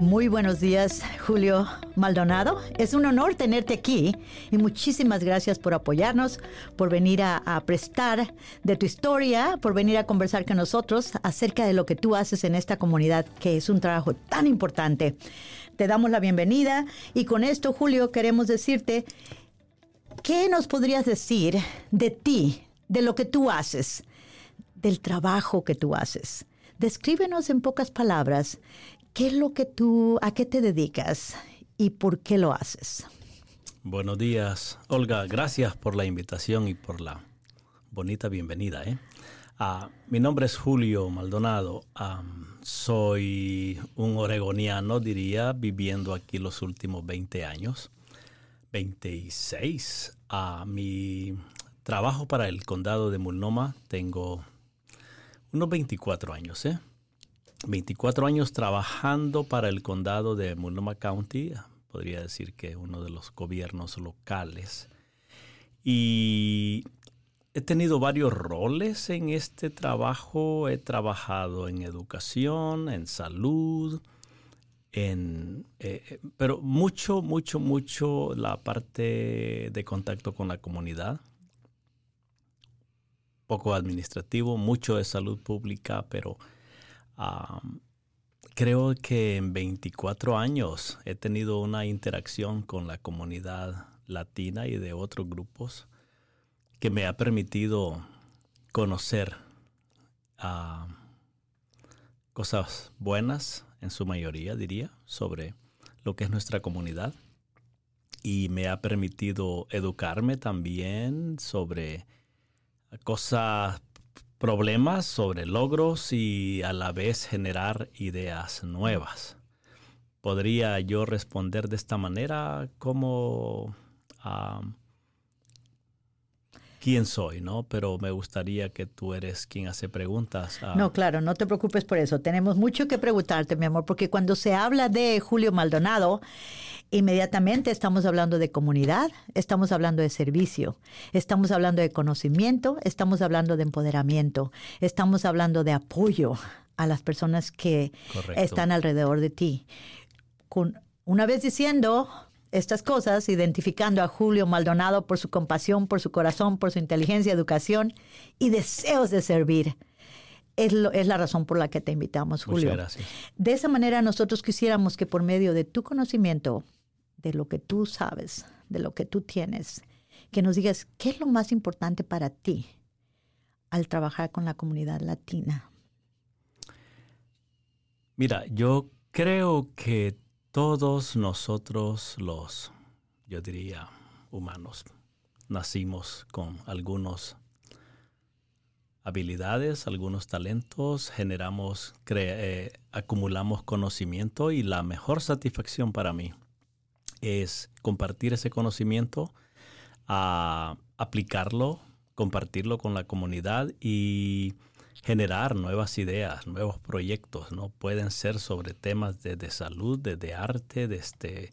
Muy buenos días, Julio Maldonado. Es un honor tenerte aquí y muchísimas gracias por apoyarnos, por venir a, prestar de tu historia, por venir a conversar con nosotros acerca de lo que tú haces en esta comunidad, que es un trabajo tan importante. Te damos la bienvenida y con esto, Julio, queremos decirte, ¿qué nos podrías decir de ti, de lo que tú haces, del trabajo que tú haces? Descríbenos en pocas palabras ¿Qué es lo que tú, a qué te dedicas y por qué lo haces? Buenos días, Olga. Gracias por la invitación y por la bonita bienvenida. ¿eh? Ah, mi nombre es Julio Maldonado. soy un oregoniano, diría, viviendo aquí los últimos 20 años. 26. A mi trabajo para el condado de Multnomah tengo unos 24 años, ¿eh? 24 años trabajando para el condado de Multnomah County, podría decir que uno de los gobiernos locales. Y he tenido varios roles en este trabajo. He trabajado en educación, en salud, en, eh, pero mucho, mucho, mucho la parte de contacto con la comunidad. Poco administrativo, mucho de salud pública, pero creo que en 24 años he tenido una interacción con la comunidad latina y de otros grupos que me ha permitido conocer cosas buenas, en su mayoría diría, sobre lo que es nuestra comunidad. Y me ha permitido educarme también sobre cosas problemas sobre logros y a la vez generar ideas nuevas. ¿Podría yo responder de esta manera como quién soy, ¿no? Pero me gustaría que tú eres quien hace preguntas. No, claro, no te preocupes por eso. Tenemos mucho que preguntarte, mi amor, porque cuando se habla de Julio Maldonado, inmediatamente estamos hablando de comunidad, estamos hablando de servicio, estamos hablando de conocimiento, estamos hablando de empoderamiento, estamos hablando de apoyo a las personas que están alrededor de ti. Con, una vez diciendo estas cosas, identificando a Julio Maldonado por su compasión, por su corazón, por su inteligencia, educación y deseos de servir. Es, es, la razón por la que te invitamos, Julio. Muchas gracias. De esa manera nosotros quisiéramos que por medio de tu conocimiento, de lo que tú sabes, de lo que tú tienes, que nos digas qué es lo más importante para ti al trabajar con la comunidad latina. Mira, yo creo que todos nosotros los, yo diría, humanos, nacimos con algunos habilidades, algunos talentos, generamos, eh, acumulamos conocimiento y la mejor satisfacción para mí es compartir ese conocimiento, a aplicarlo, compartirlo con la comunidad y generar nuevas ideas, nuevos proyectos, ¿no? Pueden ser sobre temas de, salud, de, arte, de este,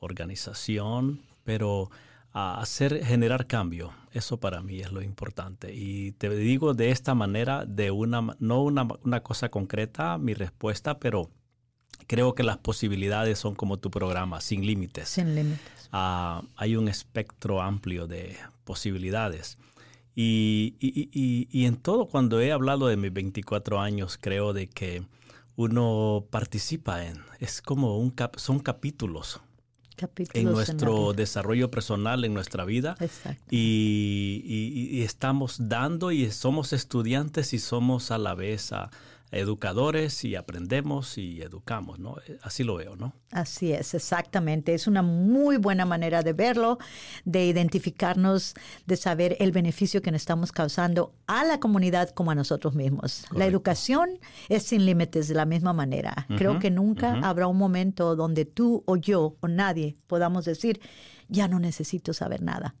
organización, pero a hacer, generar cambio, eso para mí es lo importante. Y te digo de esta manera, de una, no una, una cosa concreta, mi respuesta, pero creo que las posibilidades son como tu programa, sin límites. Sin límites. Ah, hay un espectro amplio de posibilidades. Y, y, en todo, cuando he hablado de mis 24 años, creo de que uno participa en, es como un son capítulos, en nuestro desarrollo personal, en nuestra vida. Y, y, estamos dando y somos estudiantes y somos a la vez a, educadores y aprendemos y educamos, ¿no? Así lo veo, ¿no? Así es, exactamente. Es una muy buena manera de verlo, de identificarnos, de saber el beneficio que nos estamos causando a la comunidad como a nosotros mismos. La educación es sin límites de la misma manera. Creo que nunca habrá un momento donde tú o yo o nadie podamos decir, ya no necesito saber nada,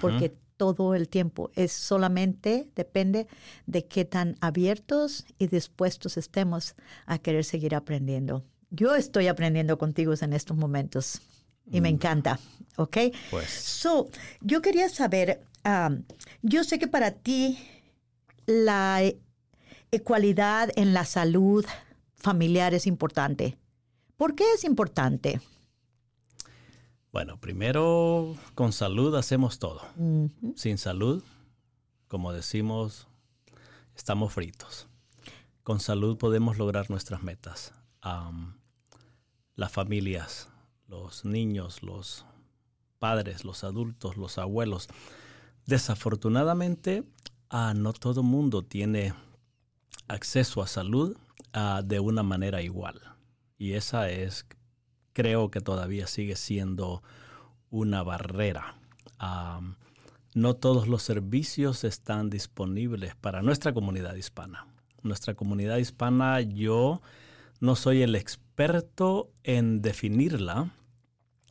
porque todo el tiempo. Es solamente, depende de qué tan abiertos y dispuestos estemos a querer seguir aprendiendo. Yo estoy aprendiendo contigo en estos momentos y me mm. encanta, ¿ok? Pues. So, yo quería saber, um, yo sé que para ti la ecualidad en la salud familiar es importante ¿Por qué es importante? Bueno, primero, con salud hacemos todo. Sin salud, como decimos, estamos fritos. Con salud podemos lograr nuestras metas. Las familias, los niños, los padres, los adultos, los abuelos. Desafortunadamente, ah, no todo mundo tiene acceso a salud ah, de una manera igual. Y esa es, creo que todavía sigue siendo una barrera. No todos los servicios están disponibles para nuestra comunidad hispana. Nuestra comunidad hispana, yo no soy el experto en definirla.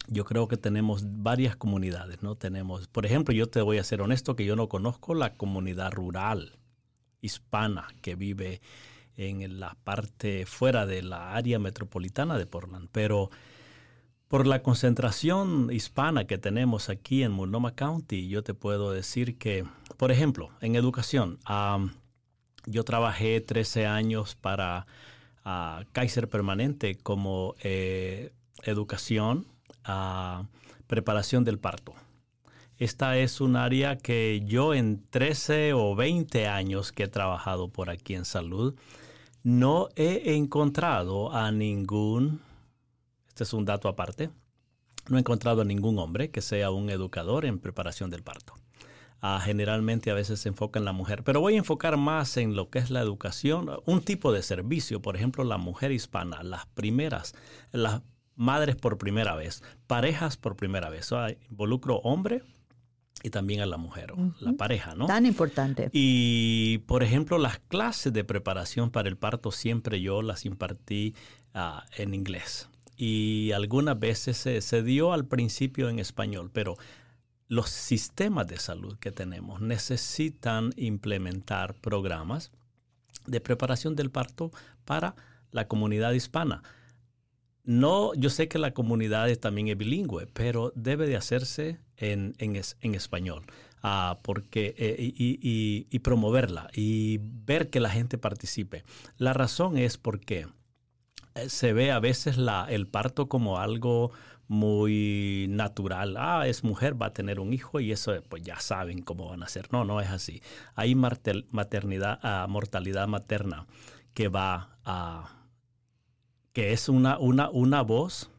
Yo creo que tenemos varias comunidades, ¿no? Tenemos, por ejemplo, yo te voy a ser honesto que yo no conozco la comunidad rural hispana que vive en la parte fuera de la área metropolitana de Portland, pero por la concentración hispana que tenemos aquí en Multnomah County, yo te puedo decir que, por ejemplo, en educación, yo trabajé 13 años para ah, Kaiser Permanente como eh, educación, ah, preparación del parto. Esta es un área que yo en 13 o 20 años que he trabajado por aquí en salud, no he encontrado a ningún, este es un dato aparte, no he encontrado a ningún hombre que sea un educador en preparación del parto. Ah, generalmente a veces se enfoca en la mujer, pero voy a enfocar más en lo que es la educación, un tipo de servicio, por ejemplo, la mujer hispana, las primeras, las madres por primera vez, parejas por primera vez. O sea, involucro hombre y también a la mujer, la pareja, ¿no? Tan importante. Y, por ejemplo, las clases de preparación para el parto siempre yo las impartí ah, en inglés. Y algunas veces se, se dio al principio en español, pero los sistemas de salud que tenemos necesitan implementar programas de preparación del parto para la comunidad hispana. No, yo sé que la comunidad también es bilingüe, pero debe de hacerse en, en es- en español. ah, porque, eh, y, y- promoverla y ver que la gente participe. La razón es porque se ve a veces la, el parto como algo muy natural. Ah, es mujer, va a tener un hijo y eso pues ya saben cómo van a ser. No, no es así. Hay maternidad, ah, mortalidad materna que va a... que es una, una, una voz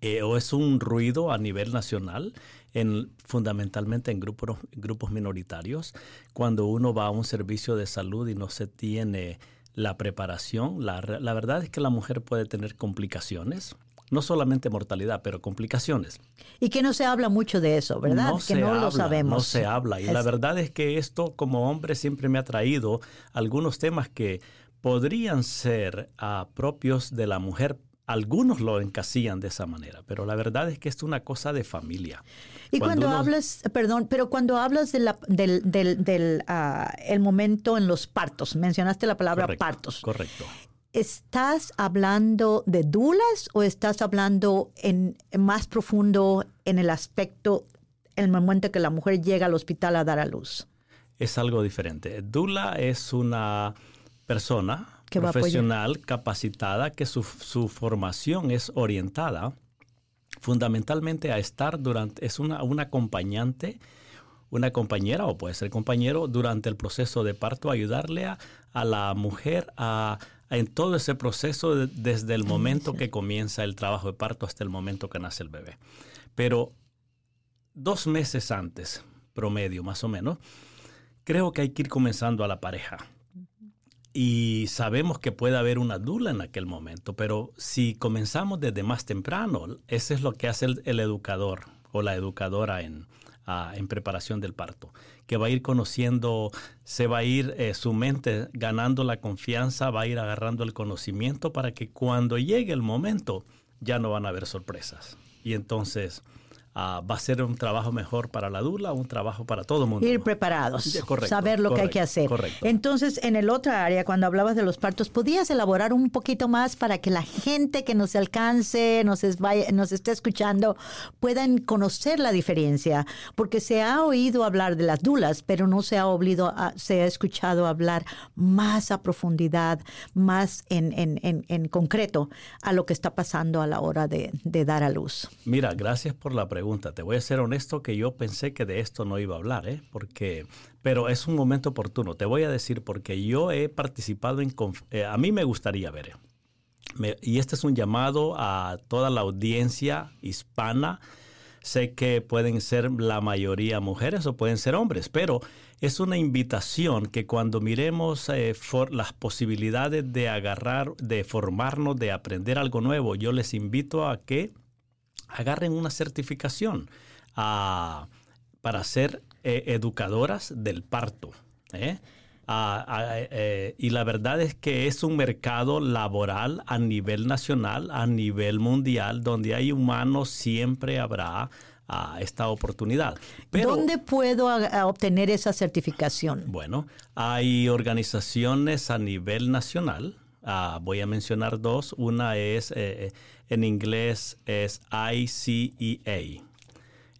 eh, o es un ruido a nivel nacional, en, fundamentalmente en grupos, grupos minoritarios. Cuando uno va a un servicio de salud y no se tiene la preparación, la, la verdad es que la mujer puede tener complicaciones, no solamente mortalidad, pero complicaciones. Y que no se habla mucho de eso, ¿verdad? que se no habla, lo sabemos. No se habla. Y la verdad es que esto como hombre siempre me ha traído algunos temas que podrían ser ah, propios de la mujer. Algunos lo encasillan de esa manera, pero la verdad es que es una cosa de familia. Y cuando, uno- hablas, perdón, pero cuando hablas de la- del, del, del, ah, el momento en los partos, mencionaste la palabra Correcto, partos. Correcto. ¿Estás hablando de dulas o estás hablando en, en más profundo en el aspecto, el momento que la mujer llega al hospital a dar a luz? Es algo diferente. Dula es una persona Que va a apoyar. profesional capacitada que su, su formación es orientada fundamentalmente a estar durante, es una, una acompañante, una compañera o puede ser compañero durante el proceso de parto, ayudarle a, a la mujer a, a en todo ese proceso de- desde el momento que comienza el trabajo de parto hasta el momento que nace el bebé. Pero dos meses antes, promedio más o menos, creo que hay que ir comenzando a la pareja. Y sabemos que puede haber una dula en aquel momento, pero si comenzamos desde más temprano, ese es lo que hace el, el educador o la educadora en, ah, en preparación del parto, que va a ir conociendo, se va a ir eh, su mente ganando la confianza, va a ir agarrando el conocimiento para que cuando llegue el momento ya no van a haber sorpresas. Y entonces ah, va a ser un trabajo mejor para la dula, un trabajo para todo el mundo. Ir preparados, Sí, correcto, saber lo que hay que hacer. correcto. Entonces, en el otra área, cuando hablabas de los partos, ¿podías elaborar un poquito más para que la gente que nos alcance, nos, es- vaya- nos esté escuchando, puedan conocer la diferencia? Porque se ha oído hablar de las dulas, pero no se ha, oblido a- se ha escuchado hablar más a profundidad, más en, en- en- en concreto a lo que está pasando a la hora de, de dar a luz. Mira, gracias por la pregunta. Te voy a ser honesto que yo pensé que de esto no iba a hablar, ¿eh? Porque, pero es un momento oportuno. Te voy a decir porque yo he participado en, eh, a mí me gustaría ver, ¿eh? Y este es un llamado a toda la audiencia hispana. Sé que pueden ser la mayoría mujeres o pueden ser hombres, pero es una invitación que cuando miremos eh, for- las posibilidades de agarrar, de formarnos, de aprender algo nuevo, yo les invito a que agarren una certificación ah, para ser eh, educadoras del parto. ¿eh? Ah, ah, eh, y la verdad es que es un mercado laboral a nivel nacional, a nivel mundial, donde hay humanos siempre habrá ah, esta oportunidad. Pero, ¿Dónde puedo a- a obtener esa certificación? bueno, hay organizaciones a nivel nacional. Ah, voy a mencionar dos. Una es, eh, eh, en inglés, es ICEA.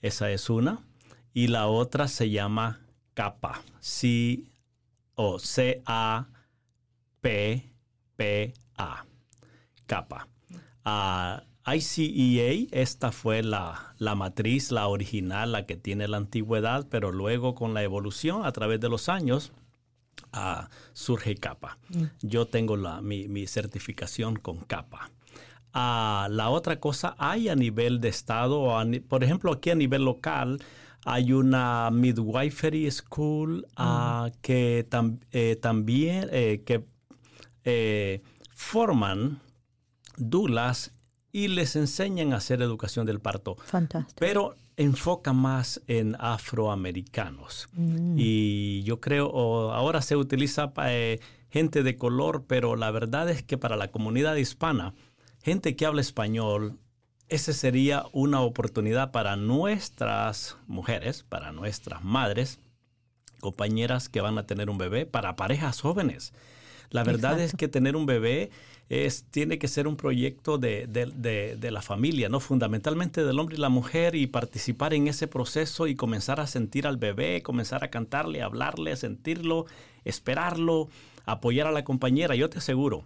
Esa es una. Y la otra se llama CAPA. C o C-A-P-P-A. CAPA. Ah, ICEA, esta fue la, la matriz, la original, la que tiene la antigüedad, pero luego con la evolución a través de los años, surge capa. Yo tengo la, mi, mi certificación con capa. Ah, la otra cosa, hay a nivel de estado, por ejemplo, aquí a nivel local, hay una midwifery school ah, que tam- eh, también eh, que eh, forman dulas y les enseñan a hacer educación del parto Fantástico. pero enfoca más en afroamericanos. Y yo creo, ahora se utiliza para gente de color, pero la verdad es que para la comunidad hispana, gente que habla español, esa sería una oportunidad para nuestras mujeres, para nuestras madres, compañeras que van a tener un bebé, para parejas jóvenes. La verdad es que tener un bebé es, tiene que ser un proyecto de, de- de- de la familia, ¿no? Fundamentalmente del hombre y la mujer y participar en ese proceso y comenzar a sentir al bebé, comenzar a cantarle, hablarle, sentirlo, esperarlo, apoyar a la compañera. Yo te aseguro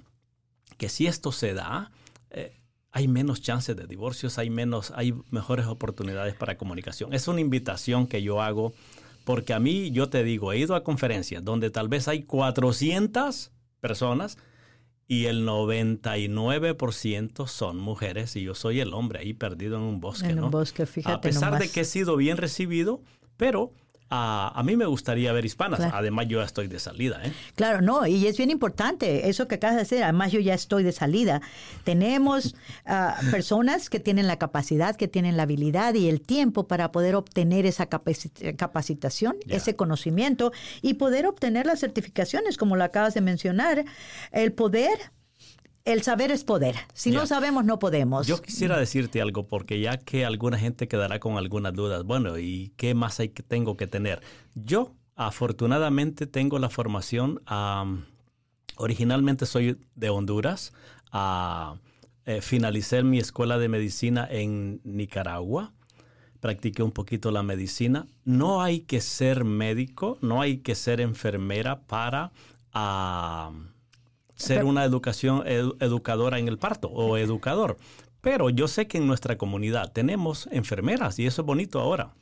que si esto se da, eh, hay menos chances de divorcios, hay menos, hay mejores oportunidades para comunicación. Es una invitación que yo hago porque a mí, yo te digo, he ido a conferencias donde tal vez hay 400 personas y el 99% son mujeres y yo soy el hombre ahí perdido en un bosque, En ¿no? un bosque, fíjate a pesar de que he sido bien recibido, pero ah, a mí me gustaría ver hispanas. Claro. Además, yo ya estoy de salida, ¿eh? Claro, no, y es bien importante eso que acabas de decir. Además, yo ya estoy de salida. Tenemos ah, personas que tienen la capacidad, que tienen la habilidad y el tiempo para poder obtener esa capaci- capacitación, ese conocimiento y poder obtener las certificaciones, como lo acabas de mencionar. El poder, el saber es poder. Si no sabemos, no podemos. Yo quisiera decirte algo, porque ya que alguna gente quedará con algunas dudas, bueno, ¿y qué más hay que tengo que tener? Yo, afortunadamente, tengo la formación. originalmente soy de Honduras. ah, eh, finalicé mi escuela de medicina en Nicaragua. Practiqué un poquito la medicina. No hay que ser médico, no hay que ser enfermera para ser una educación edu- educadora en el parto o educador. Pero yo sé que en nuestra comunidad tenemos enfermeras y eso es bonito ahora.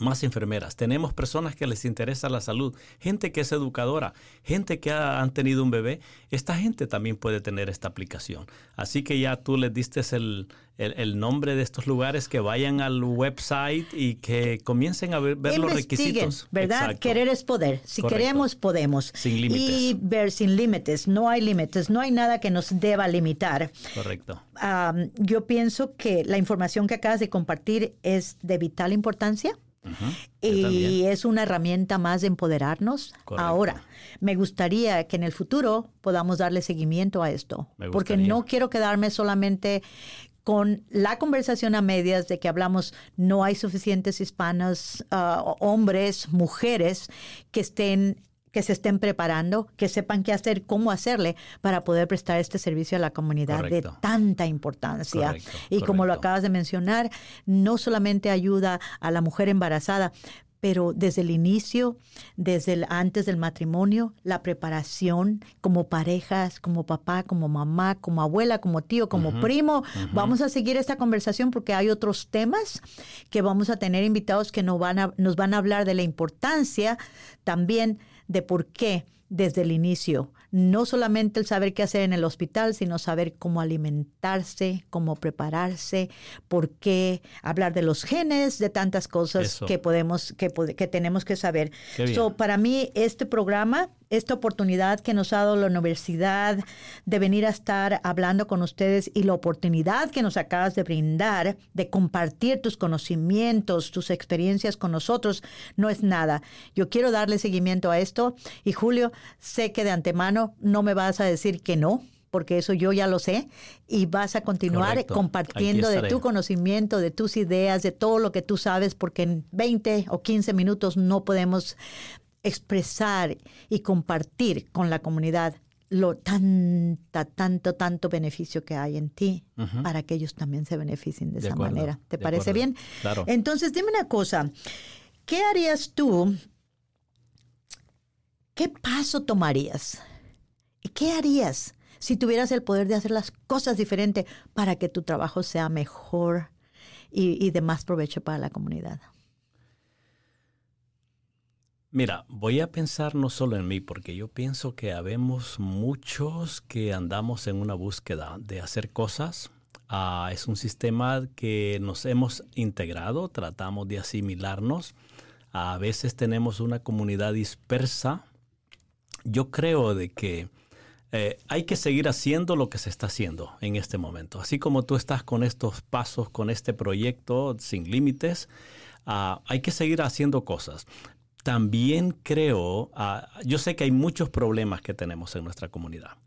Más enfermeras. Tenemos personas que les interesa la salud, gente que es educadora, gente que ha- han tenido un bebé. Esta gente también puede tener esta aplicación. Así que ya tú les diste el, el- el nombre de estos lugares, que vayan al website y que comiencen a ver, ver los requisitos. ¿verdad? Exacto. Querer es poder. Si Correcto. queremos, podemos. Sin límites. Y ver sin límites. No hay límites. No hay nada que nos deba limitar. Correcto. Am, yo pienso que la información que acabas de compartir es de vital importancia Y también. es una herramienta más de empoderarnos. Correcto. Ahora, me gustaría que en el futuro podamos darle seguimiento a esto, porque no quiero quedarme solamente con la conversación a medias de que hablamos no hay suficientes hispanos, ah, hombres, mujeres que estén que se estén preparando, que sepan qué hacer, cómo hacerle para poder prestar este servicio a la comunidad de tanta importancia. y como lo acabas de mencionar, no solamente ayuda a la mujer embarazada, pero desde el inicio, desde el, antes del matrimonio, la preparación como parejas, como papá, como mamá, como abuela, como tío, como primo. Vamos a seguir esta conversación porque hay otros temas que vamos a tener invitados que nos van a, nos van a hablar de la importancia también de por qué desde el inicio no solamente el saber qué hacer en el hospital, sino saber cómo alimentarse, cómo prepararse, por qué hablar de los genes, de tantas cosas que podemos, que, que, tenemos que saber. So, para mí, este programa esta oportunidad que nos ha dado la universidad de venir a estar hablando con ustedes y la oportunidad que nos acabas de brindar de compartir tus conocimientos, tus experiencias con nosotros, no es nada. Yo quiero darle seguimiento a esto y Julio, sé que de antemano no me vas a decir que no porque eso yo ya lo sé, y vas a continuar compartiendo de tu conocimiento, de tus ideas, de todo lo que tú sabes, porque en 20 o 15 minutos no podemos expresar y compartir con la comunidad lo tanta, tanto, tanto beneficio que hay en ti para que ellos también se beneficien de, esa manera. ¿Te parece bien? Claro. Entonces, dime una cosa. ¿Qué harías tú? ¿Qué paso tomarías? ¿Y qué harías si tuvieras el poder de hacer las cosas diferente para que tu trabajo sea mejor y de más provecho para la comunidad? Mira, voy a pensar no solo en mí, porque yo pienso que habemos muchos que andamos en una búsqueda de hacer cosas. Ah, es un sistema que nos hemos integrado, tratamos de asimilarnos. A veces tenemos una comunidad dispersa. Yo creo de que eh, hay que seguir haciendo lo que se está haciendo en este momento. Así como tú estás con estos pasos, con este proyecto sin límites, ah, hay que seguir haciendo cosas también creo, ah, yo sé que hay muchos problemas que tenemos en nuestra comunidad.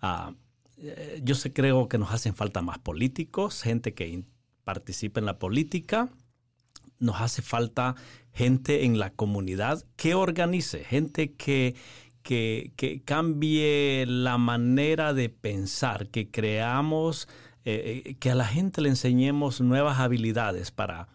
Ah, eh, yo sé, creo que nos hacen falta más políticos, gente que participe en la política. Nos hace falta gente en la comunidad que organice, gente que, que, cambie la manera de pensar, que creamos, eh, eh, que a la gente le enseñemos nuevas habilidades para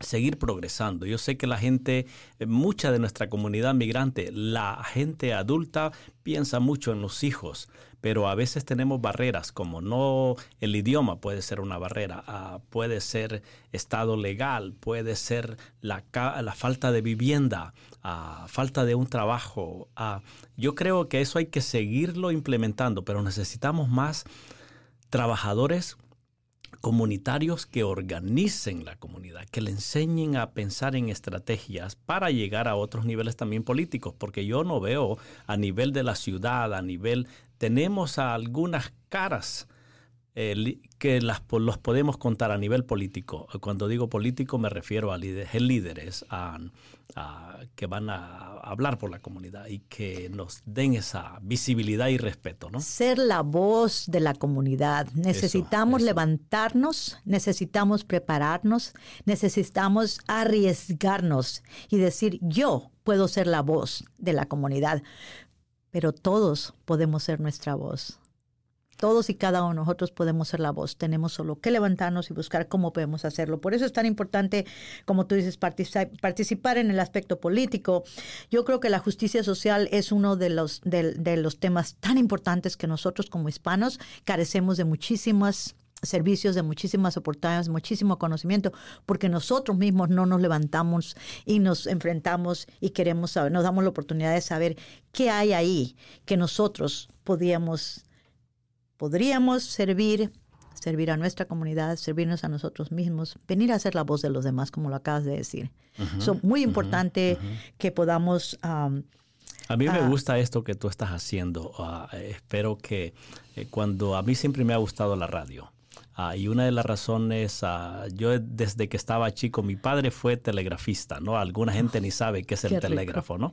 seguir progresando. Yo sé que la gente, eh, mucha de nuestra comunidad migrante, la gente adulta piensa mucho en los hijos, pero a veces tenemos barreras como no el idioma puede ser una barrera, ah, puede ser estado legal, puede ser la, la falta de vivienda, uh, falta de un trabajo. Ah, yo creo que eso hay que seguirlo implementando, pero necesitamos más trabajadores comunitarios que organicen la comunidad, que le enseñen a pensar en estrategias para llegar a otros niveles también políticos, porque yo no veo a nivel de la ciudad, a nivel, tenemos a algunas caras eh, que las, los podemos contar a nivel político. Cuando digo político me refiero a líderes, líderes que van a hablar por la comunidad y que nos den esa visibilidad y respeto. ¿no? Ser la voz de la comunidad. Necesitamos levantarnos, necesitamos prepararnos, necesitamos arriesgarnos y decir yo puedo ser la voz de la comunidad. Pero todos podemos ser nuestra voz. Todos y cada uno de nosotros podemos ser la voz. Tenemos solo que levantarnos y buscar cómo podemos hacerlo. Por eso es tan importante, como tú dices, participar en el aspecto político. Yo creo que la justicia social es uno de los, de, los temas tan importantes que nosotros como hispanos carecemos de muchísimos servicios, de muchísimas oportunidades, muchísimo conocimiento, porque nosotros mismos no nos levantamos y nos enfrentamos y queremos saber, nos damos la oportunidad de saber qué hay ahí que nosotros podíamos podríamos servir, servir a nuestra comunidad, servirnos a nosotros mismos, venir a ser la voz de los demás, como lo acabas de decir. Es muy importante que podamos... a mí me ah, gusta esto que tú estás haciendo. Ah, espero que eh, cuando a mí siempre me ha gustado la radio. Ah, y una de las razones, ah, yo desde que estaba chico, mi padre fue telegrafista, ¿no? Alguna gente ni sabe qué es el telégrafo, ¿no?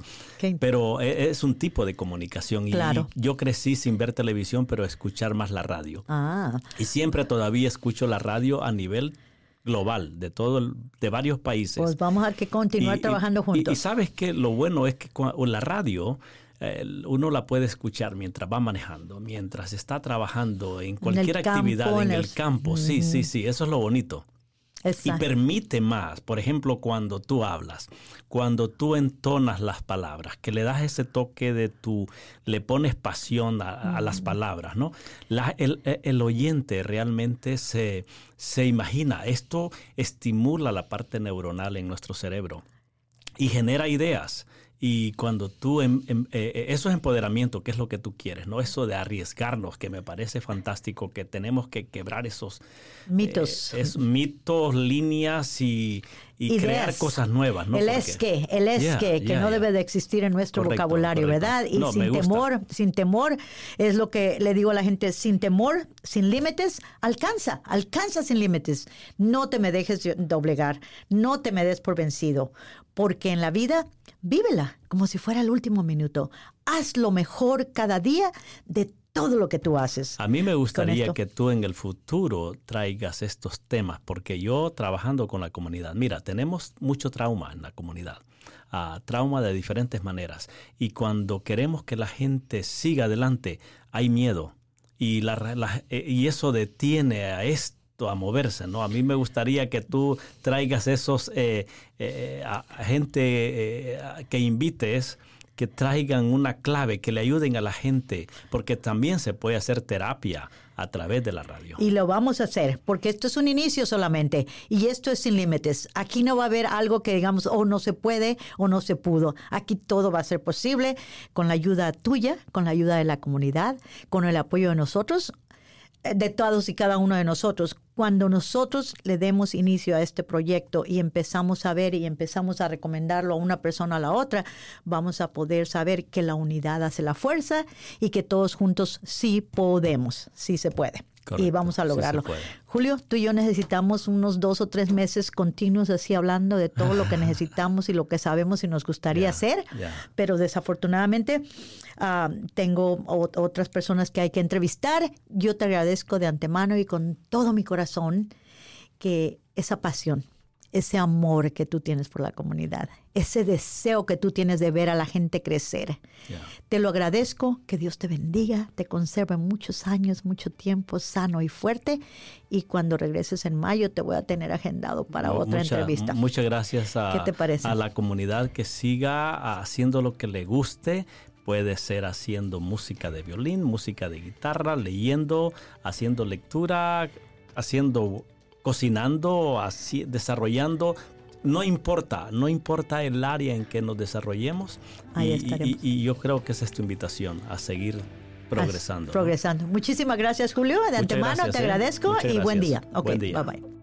Pero e, es un tipo de comunicación. Y yo crecí sin ver televisión, pero escuchar más la radio. Ah. Y siempre todavía escucho la radio a nivel global de todo de varios países. Pues vamos a que continuar trabajando juntos. Y, sabes que lo bueno es que con la radio uno la puede escuchar mientras va manejando, mientras está trabajando en cualquier actividad en, el, campo. Sí, sí, sí, eso es lo bonito. Y permite más, por ejemplo, cuando tú hablas, cuando tú entonas las palabras, que le das ese toque de tu, le pones pasión a, las palabras, ¿no? el, el, oyente realmente se, se imagina, esto estimula la parte neuronal en nuestro cerebro y genera ideas. Y cuando tú, em, em, eh, eh, eso es empoderamiento, que es lo que tú quieres, ¿no? Eso de arriesgarnos, que me parece fantástico, que tenemos que quebrar esos mitos, eh, mitos, líneas y, crear cosas nuevas, ¿no? El es que, el es que, que no debe de existir en nuestro vocabulario, ¿verdad? Y sin temor, sin temor, es lo que le digo a la gente, sin temor, sin límites, alcanza, alcanza sin límites. No te me dejes doblegar, no te me des por vencido, porque en la vida vívela como si fuera el último minuto. Haz lo mejor cada día de todo lo que tú haces. A mí me gustaría que tú en el futuro traigas estos temas, porque yo trabajando con la comunidad, mira, tenemos mucho trauma en la comunidad, uh, trauma de diferentes maneras, y cuando queremos que la gente siga adelante, hay miedo, y, la, eh, y eso detiene a esto a moverse, ¿no? A mí me gustaría que tú traigas esos eh, eh, a gente eh, que invites que traigan una clave, que le ayuden a la gente, porque también se puede hacer terapia a través de la radio. Y lo vamos a hacer, porque esto es un inicio solamente, y esto es sin límites. Aquí no va a haber algo que digamos, o oh, no se puede o no se pudo. Aquí todo va a ser posible con la ayuda tuya, con la ayuda de la comunidad, con el apoyo de nosotros de todos y cada uno de nosotros. Cuando nosotros le demos inicio a este proyecto y empezamos a ver y empezamos a recomendarlo a una persona a la otra, vamos a poder saber que la unidad hace la fuerza y que todos juntos sí podemos, sí se puede y vamos a lograrlo. Julio, tú y yo necesitamos unos dos o tres meses continuos así hablando de todo lo que necesitamos y lo que sabemos y nos gustaría hacer, pero desafortunadamente ah, tengo otras personas que hay que entrevistar. Yo te agradezco de antemano y con todo mi corazón que esa pasión ese amor que tú tienes por la comunidad, ese deseo que tú tienes de ver a la gente crecer. Te lo agradezco, que Dios te bendiga, te conserve muchos años, mucho tiempo sano y fuerte y cuando regreses en mayo te voy a tener agendado para otra entrevista. Muchas gracias a, a la comunidad que siga haciendo lo que le guste, puede ser haciendo música de violín, música de guitarra, leyendo, haciendo lectura, haciendo cocinando, así, desarrollando. No importa, no importa el área en que nos desarrollemos. y, y, yo creo que esa es tu invitación a seguir progresando. progresando. Muchísimas gracias, Julio. De antemano te ¿eh? agradezco y buen día. Ok, bye bye.